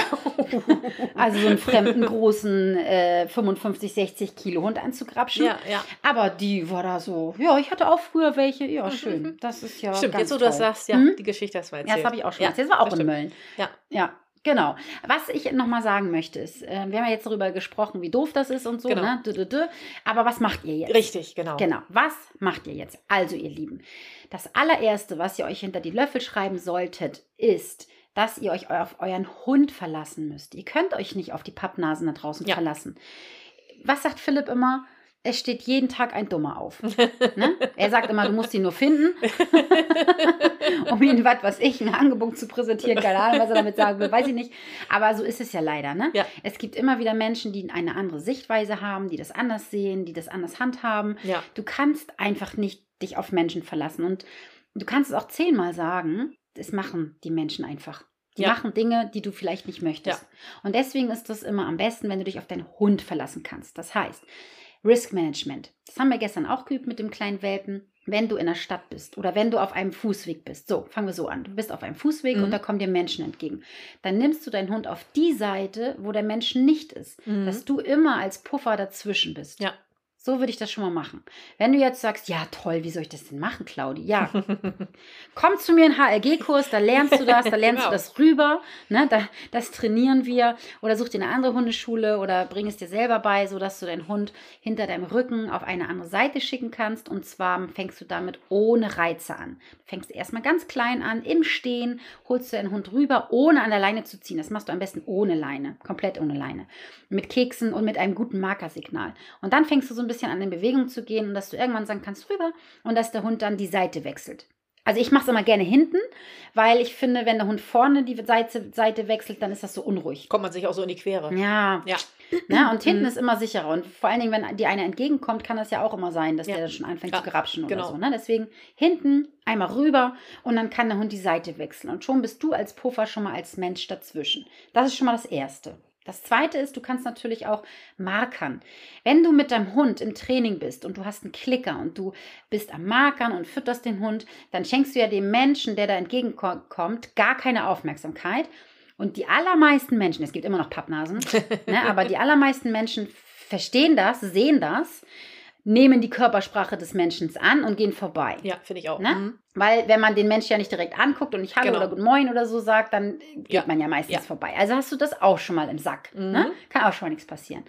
also so einen fremden großen äh, 55, 60 Kilo Hund anzugrapschen. Ja, ja. Aber die war da so, ja, ich hatte auch früher welche, ja, schön. Das ist ja Stimmt, ganz jetzt wo du das sagst, ja, Hm? die Geschichte hast du mal Ja, erzählt. das habe ich auch schon Erzählt. Das war auch das in stimmt. Mölln. Ja. Ja, genau. Was ich nochmal sagen möchte, ist, äh, wir haben ja jetzt darüber gesprochen, wie doof das ist und so, Genau. ne? Dü, dü, dü. Aber was macht ihr jetzt? Richtig, genau. Genau. Was macht ihr jetzt? Also, ihr Lieben, das allererste, was ihr euch hinter die Löffel schreiben solltet, ist, dass ihr euch auf euren Hund verlassen müsst. Ihr könnt euch nicht auf die Pappnasen da draußen Ja. verlassen. Was sagt Philipp immer? Es steht jeden Tag ein Dummer auf. ne? Er sagt immer, du musst ihn nur finden, um ihm was, was ich, ein Angebot zu präsentieren. Keine Ahnung, was er damit sagen will, weiß ich nicht. Aber so ist es ja leider. Ne? Ja. Es gibt immer wieder Menschen, die eine andere Sichtweise haben, die das anders sehen, die das anders handhaben. Ja. Du kannst einfach nicht dich auf Menschen verlassen. Und du kannst es auch zehnmal sagen, das machen die Menschen einfach. Die Ja. machen Dinge, die du vielleicht nicht möchtest. Und deswegen ist das immer am besten, wenn du dich auf deinen Hund verlassen kannst. Das heißt, Risk Management. Das haben wir gestern auch geübt mit dem kleinen Welpen. Wenn du in der Stadt bist oder wenn du auf einem Fußweg bist. So, fangen wir so an. Du bist auf einem Fußweg Mhm. und da kommen dir Menschen entgegen. Dann nimmst du deinen Hund auf die Seite, wo der Mensch nicht ist. Mhm. Dass du immer als Puffer dazwischen bist. Ja. So würde ich das schon mal machen. Wenn du jetzt sagst, ja toll, wie soll ich das denn machen, Claudi? Ja, komm zu mir in HLG-Kurs, da lernst du das, da lernst Genau. du das rüber, ne? da, das trainieren wir. Oder such dir eine andere Hundeschule oder bring es dir selber bei, sodass du deinen Hund hinter deinem Rücken auf eine andere Seite schicken kannst. Und zwar fängst du damit ohne Reize an. Du fängst erstmal ganz klein an, im Stehen, holst du deinen Hund rüber, ohne an der Leine zu ziehen. Das machst du am besten ohne Leine, komplett ohne Leine. Mit Keksen und mit einem guten Markersignal. Und dann fängst du so ein bisschen an in Bewegung zu gehen und dass du irgendwann sagen kannst, rüber und dass der Hund dann die Seite wechselt. Also ich mache es immer gerne hinten, weil ich finde, wenn der Hund vorne die Seite, Seite wechselt, dann ist das so unruhig. Kommt man sich auch so in die Quere. Ja, Ja. ne? und hinten Mhm. ist immer sicherer. Und vor allen Dingen, wenn die eine entgegenkommt, kann das ja auch immer sein, dass Ja. der dann schon anfängt Ja, zu grapschen oder genau. so. Ne? Deswegen hinten einmal rüber und dann kann der Hund die Seite wechseln. Und schon bist du als Puffer schon mal als Mensch dazwischen. Das ist schon mal das Erste. Das zweite ist, du kannst natürlich auch markern. Wenn du mit deinem Hund im Training bist und du hast einen Klicker und du bist am Markern und fütterst den Hund, dann schenkst du ja dem Menschen, der da entgegenkommt, gar keine Aufmerksamkeit. Und die allermeisten Menschen, es gibt immer noch Pappnasen, ne, aber die allermeisten Menschen verstehen das, sehen das, nehmen die Körpersprache des Menschen an und gehen vorbei. Ja, finde ich auch. Ne? Mhm. Weil wenn man den Menschen ja nicht direkt anguckt und nicht Hallo Genau. oder Guten Moin oder so sagt, dann geht Ja. man ja meistens Ja. vorbei. Also hast du das auch schon mal im Sack. Mhm. Ne? Kann auch schon mal nichts passieren.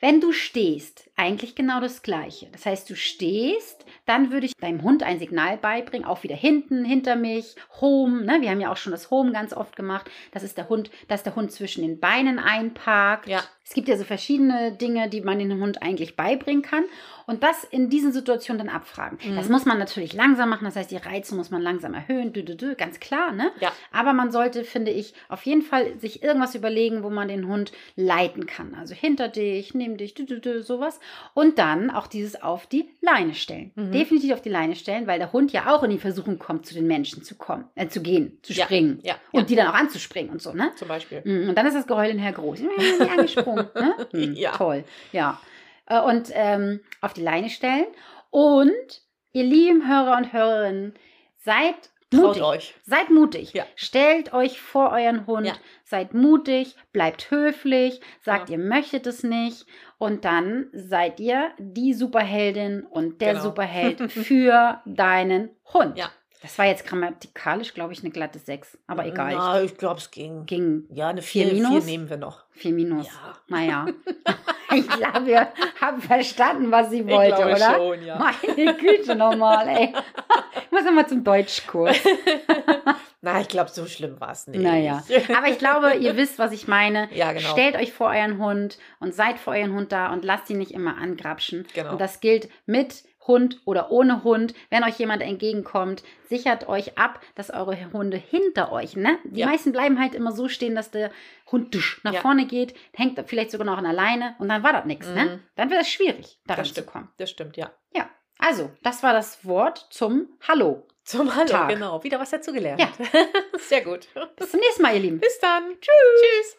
Wenn du stehst, eigentlich genau das Gleiche. Das heißt, du stehst, dann würde ich deinem Hund ein Signal beibringen, auch wieder hinten, hinter mich, Home. Ne? Wir haben ja auch schon das Home ganz oft gemacht. Das ist der Hund, dass der Hund zwischen den Beinen einparkt. Ja. Es gibt ja so verschiedene Dinge, die man dem Hund eigentlich beibringen kann. Und das in diesen Situationen dann abfragen. Mhm. Das muss man natürlich langsam machen. Das heißt, die Reize muss man langsam erhöhen. Dü, dü, dü, ganz klar, ne? Ja. Aber man sollte, finde ich, auf jeden Fall sich irgendwas überlegen, wo man den Hund leiten kann. Also hinter dich, neben dich, dü, dü, dü, sowas. Und dann auch dieses auf die Leine stellen. Mhm. Definitiv auf die Leine stellen, weil der Hund ja auch in die Versuchung kommt, zu den Menschen zu kommen, äh, zu gehen, zu springen. Ja. Und ja. die dann auch anzuspringen und so, ne? Zum Beispiel. Mm, Und dann ist das Geheul hinterher groß. Ich bin angesprungen. Ne? Mm, Ja. Toll, ja. Äh, Und ähm, auf die Leine stellen. Und ihr lieben Hörer und Hörerinnen, seid Traut mutig. euch. Seid mutig. Ja. Stellt euch vor euren Hund. Ja. Seid mutig, bleibt höflich, sagt, Ja. ihr möchtet es nicht. Und dann seid ihr die Superheldin und der Genau. Superheld für deinen Hund. Ja. Das war jetzt grammatikalisch, glaube ich, eine glatte 6. Aber egal. Na, ich glaube, es ging. Ging Ja, eine Vier 4 Minus? nehmen wir noch. Vier Minus. Ja. Naja. ich glaube, wir haben verstanden, was sie wollte, glaube oder? schon, ja. Meine Güte nochmal, ey. Ich muss nochmal zum Deutschkurs. Na, ich glaube, so schlimm war es nicht. Naja. Aber ich glaube, ihr wisst, was ich meine. Ja, genau. Stellt euch vor euren Hund und seid vor euren Hund da und lasst ihn nicht immer angrapschen. Genau. Und das gilt mit Hund oder ohne Hund. Wenn euch jemand entgegenkommt, sichert euch ab, dass eure Hunde hinter euch, ne? Die Ja. meisten bleiben halt immer so stehen, dass der Hund nach Ja. vorne geht, hängt vielleicht sogar noch an der Leine und dann war das nichts, ne? Mhm. Dann wird es schwierig, daran Das zu stimmt. kommen. Das stimmt, ja. Ja. Also, das war das Wort zum Hallo. Zum Hallo, Tag. genau. Wieder was dazugelernt. Ja. Sehr gut. Bis zum nächsten Mal, ihr Lieben. Bis dann. Tschüss. Tschüss.